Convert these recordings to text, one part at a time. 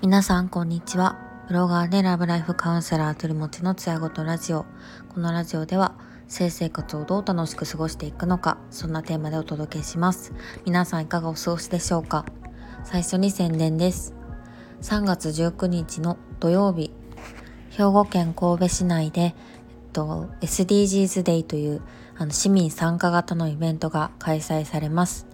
皆さんこんにちは。ブロガーでラブライフカウンセラーとりもちのつやごとラジオ。このラジオでは性生活をどう楽しく過ごしていくのかそんなテーマでお届けします。皆さんいかがお過ごしでしょうか。最初に宣伝です。3月19日の土曜日兵庫県神戸市内で、えっと、SDGs デイというあの市民参加型のイベントが開催されます。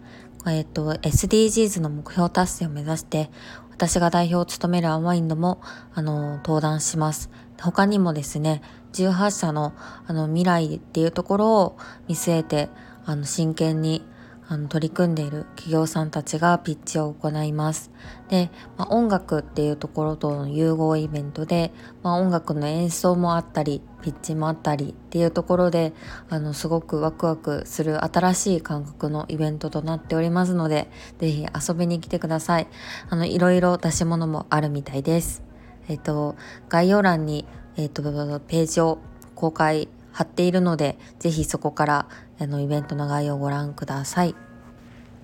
えっと、SDGs の目標達成を目指して、私が代表を務めるアンワインドも、あの、登壇します。他にもですね、18社の、あの、未来っていうところを見据えて、あの、真剣に、あの取り組んでいる企業さんたちがピッチを行います。で、まあ、音楽っていうところとの融合イベントで、まあ、音楽の演奏もあったり、ピッチもあったりっていうところで、あの、すごくワクワクする新しい感覚のイベントとなっておりますので、ぜひ遊びに来てください。あの、いろいろ出し物もあるみたいです。えっと、概要欄に、えっと、ページを公開貼っているので、ぜひそこからあのイベントの概要をご覧ください。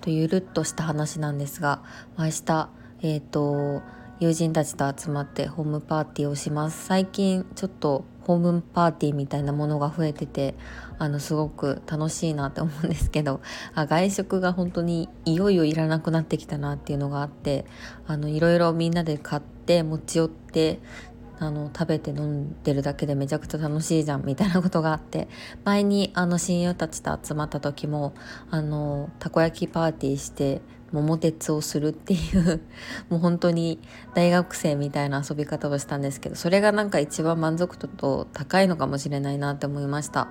とゆるっとした話なんですが、明日、えっ、と、友人たちと集まってホームパーティーをします。最近ちょっとホームパーティーみたいなものが増えてて、あの、すごく楽しいなって思うんですけど、あ外食が本当にいよいよいらなくなってきたなっていうのがあって、あの、いろいろみんなで買って持ち寄ってあの食べて飲んでるだけでめちゃくちゃ楽しいじゃんみたいなことがあって 前にあの親友たちと集まった時もあのたこ焼きパーティーして桃鉄をするっていう もう本当に大学生みたいな遊び方をしたんですけどそれがなんか一番満足度と高いのかもしれないなって思いました。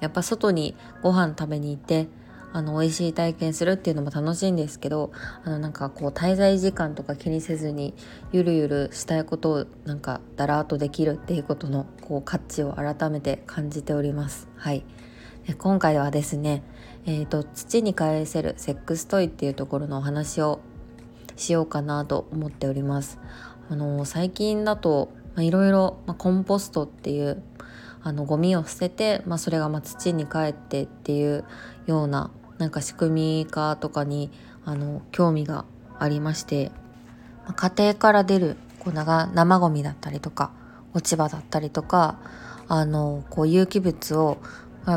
やっぱ外にご飯食べに行ってあの美味しい体験するっていうのも楽しいんですけどあのなんかこう滞在時間とか気にせずにゆるゆるしたいことをなんかだらーっとできるっていうことのこう価値を改めて感じております。はい今回はですね、えーと、土に返せるセックストイっていうところのお話をしようかなと思っております。あの最近だといろいろコンポストっていうあのゴミを捨てて、まあ、それがま土に帰ってっていうようななんか仕組み化とかにあの興味がありまして家庭から出るこう生ゴミだったりとか落ち葉だったりとかあのこう有機物を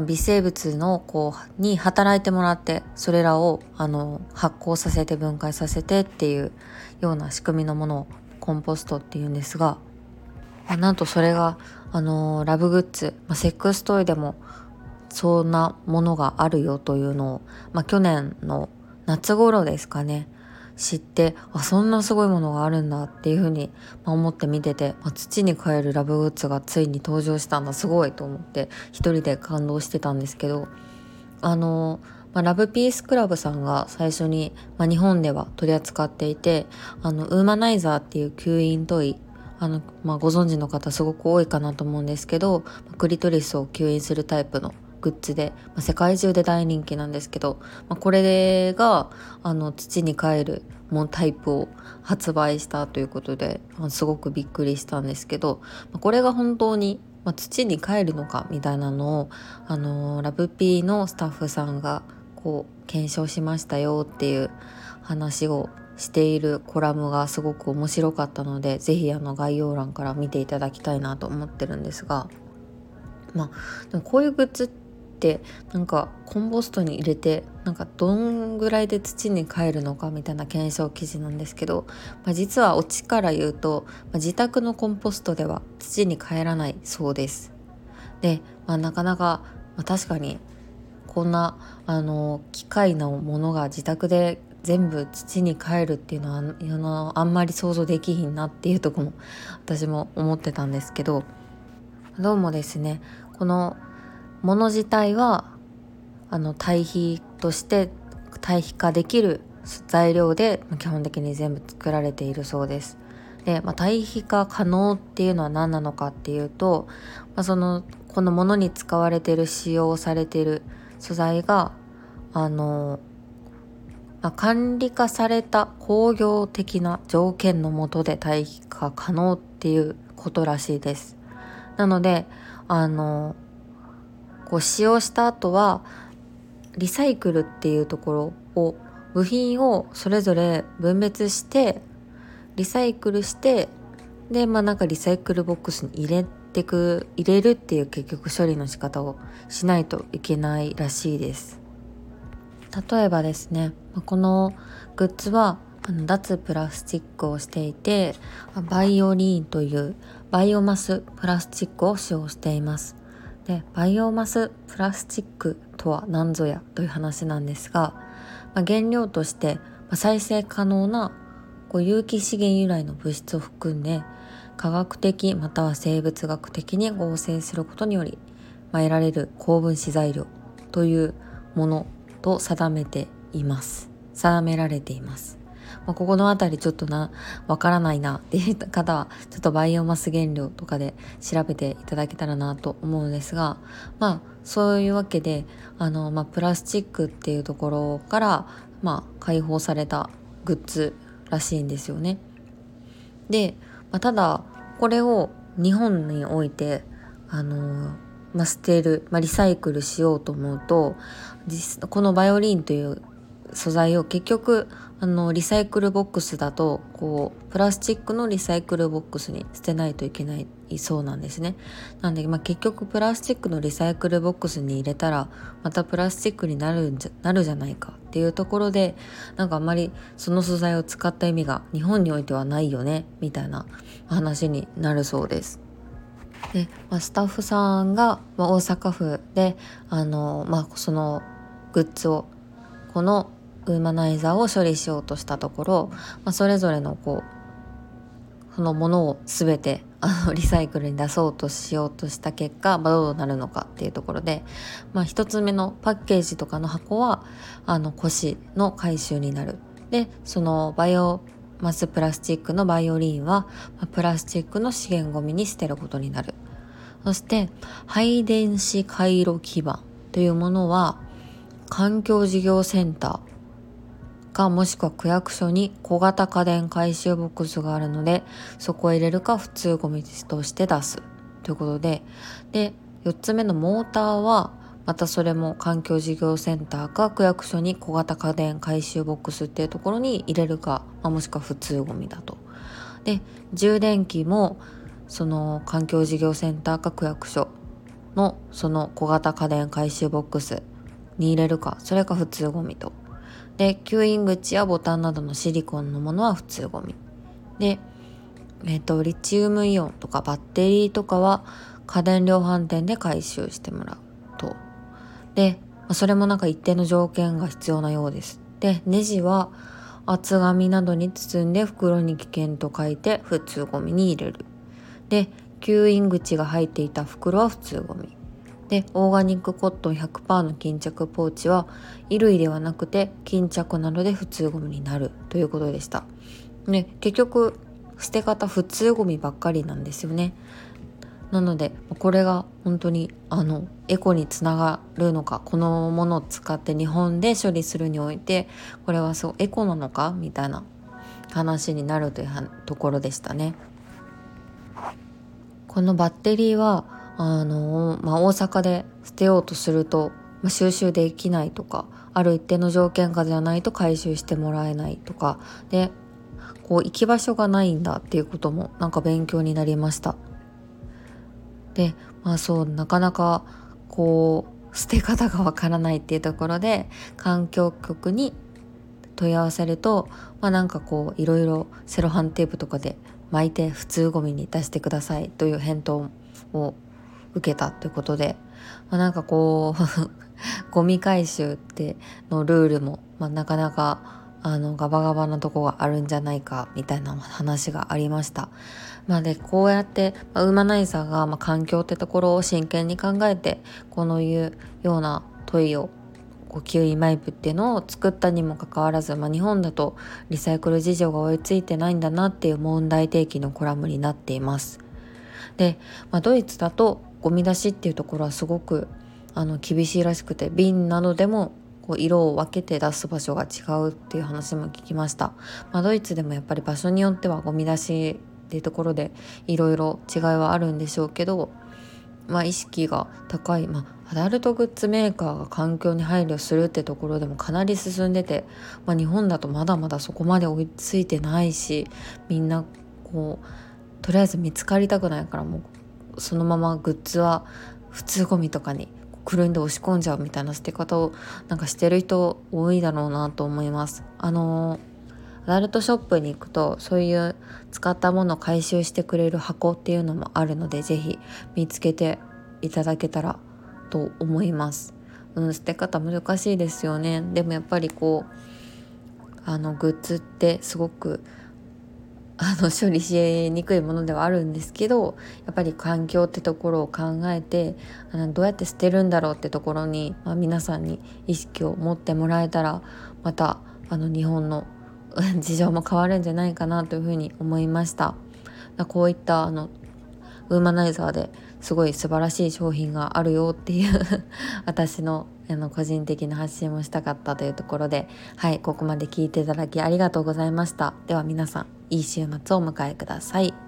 微生物のこうに働いてもらってそれらをあの発酵させて分解させてっていうような仕組みのものをコンポストっていうんですがなんとそれがあのラブグッズ、まあ、セックストイでもそんなものがあるよというのを、まあ、去年の夏頃ですかね知ってあそんなすごいものがあるんだっていうふうに思って見てて、まあ、土に帰るラブグッズがついに登場したんだすごいと思って一人で感動してたんですけどあの、まあ、ラブピースクラブさんが最初に、まあ、日本では取り扱っていてあのウーマナイザーっていう吸引トイあの、まあ、ご存知の方すごく多いかなと思うんですけどクリトリスを吸引するタイプのグッズで、まあ、世界中で大人気なんですけど、まあ、これがあの土に帰るもうタイプを発売したということで、まあ、すごくびっくりしたんですけど、まあ、これが本当に、まあ、土に帰るのかみたいなのを、あのー、ラブピーのスタッフさんがこう検証しましたよっていう話をしているコラムがすごく面白かったので是非あの概要欄から見ていただきたいなと思ってるんですがまあでもこういうグッズってってなんかコンポストに入れてなんかどんぐらいで土に帰るのかみたいな検証記事なんですけど、まあ、実はオチから言うと、まあ、自宅のコンポストでは土に帰らないそうです。で、まあ、なかなか、まあ、確かにこんなあの機械のものが自宅で全部土に帰るっていうのはあのあんまり想像できひんなっていうとこも私も思ってたんですけどどうもですねこのもの自体はあの対比として対比化できる材料で基本的に全部作られているそうです。で、まあ、対比化可能っていうのは何なのかっていうと、まあ、そのこのものに使われている使用されている素材があの、まあ、管理化された工業的な条件のもとで対比化可能っていうことらしいです。なのであのこう使用した後はリサイクルっていうところを部品をそれぞれ分別してリサイクルしてでまあなんかリサイクルボックスに入れてく入れるっていう結局処理の仕方をしないといけないらしいです。例えばですねこのグッズはあの脱プラスチックをしていてバイオリーンというバイオマスプラスチックを使用しています。でバイオマスプラスチックとは何ぞやという話なんですが、まあ、原料として再生可能なこう有機資源由来の物質を含んで科学的または生物学的に合成することにより、まあ、得られる高分子材料というものと定めています。定められています。まあ、ここの辺りちょっとな、わからないなっていう方は、ちょっとバイオマス原料とかで調べていただけたらなと思うんですが、まあ、そういうわけで、あの、まあ、プラスチックっていうところから、まあ、解放されたグッズらしいんですよね。で、まあ、ただ、これを日本において、あのまあ、捨てる、まあ、リサイクルしようと思うとこのバイオリンという素材を結局あのリサイクルボックスだとこうプラスチックのリサイクルボックスに捨てないといけないそうなんですね。なんで、まあ、結局プラスチックのリサイクルボックスに入れたらまたプラスチックになるんじゃなるじゃないかっていうところでなんかあんまりその素材を使った意味が日本においてはないよねみたいな話になるそうです。で、まあ、スタッフさんが、まあ、大阪府であの、まあ、そのグッズをこのウーマナイザーを処理しようとしたところ、まあ、それぞれのこうそのものを全て あのリサイクルに出そうとしようとした結果、まあ、どうなるのかっていうところで、まあ、1つ目のパッケージとかの箱はあの腰の回収になる。でそのバイオマスプラスチックのバイオリンは、まあ、プラスチックの資源ゴミに捨てることになる。そして廃電子回路基板というものは環境事業センターかもしくは区役所に小型家電回収ボックスがあるのでそこへ入れるか普通ゴミとして出すということでで4つ目のモーターはまたそれも環境事業センターか区役所に小型家電回収ボックスっていうところに入れるか、まあ、もしくは普通ゴミだと。で充電器もその環境事業センターか区役所のその小型家電回収ボックスに入れるかそれか普通ゴミとで吸引口やボタンなどのシリコンのものは普通ゴミ。で、えっ、ー、とリチウムイオンとかバッテリーとかは家電量販店で回収してもらうと。でそれもなんか一定の条件が必要なようです。でネジは厚紙などに包んで袋に危険と書いて普通ゴミに入れる。で吸引口が入っていた袋は普通ゴミ。でオーガニックコットン100%の巾着ポーチは衣類ではなくて巾着などで普通ゴミになるということでした。ね、結局捨て方普通ゴミばっかりなんですよね。なのでこれが本当にあのエコにつながるのかこのものを使って日本で処理するにおいてこれはそうエコなのかみたいな話になるというところでしたね。このバッテリーはあの、まあ、大阪で捨てようとすると、まあ、収集できないとかある一定の条件下じゃないと回収してもらえないとかでこう行き場所がないんだっていうこともなんか勉強になりました。でまあそうなかなかこう捨て方がわからないっていうところで環境局に問い合わせるとまあなんかこういろいろセロハンテープとかで巻いて普通ゴミに出してくださいという返答を受けたということで、まあ、なんかこう ゴミ回収ってのルールも、まあ、なかなかあのガバガバなとこがあるんじゃないかみたいな話がありました。まあ、でこうやって、まあ、ウーマナイザーが、まあ、環境ってところを真剣に考えてこのいうような問いをこうキウイマイプっていうのを作ったにもかかわらず、まあ、日本だとリサイクル事情が追いついてないんだなっていう問題提起のコラムになっています。で、まあ、ドイツだとゴミ出しっていうところはすごくあの厳しいらしくて瓶などでもこう色を分けて出す場所が違うっていう話も聞きました、まあ、ドイツでもやっぱり場所によってはゴミ出しっていうところでいろいろ違いはあるんでしょうけどまあ、意識が高い、まあ、アダルトグッズメーカーが環境に配慮するってところでもかなり進んでて、まあ、日本だとまだまだそこまで追いついてないしみんなこうとりあえず見つかりたくないからもうそのままグッズは普通ゴミとかにくるんで押し込んじゃうみたいな捨て方をなんかしてる人多いだろうなと思います。あのアダルトショップに行くとそういう使ったものを回収してくれる箱っていうのもあるので是非見つけていただけたらと思います。うん、捨て方難しいですよね。でもやっぱりこうあのグッズってすごくあの処理しにくいものではあるんですけどやっぱり環境ってところを考えてあのどうやって捨てるんだろうってところに、まあ、皆さんに意識を持ってもらえたらまたあの日本の 事情も変わるんじゃないかなというふうに思いました。こういったあのウーマナイザーですごい素晴らしい商品があるよっていう 私のあの個人的な発信もしたかったというところではいここまで聞いていただきありがとうございました。では皆さんいい週末をお迎えください。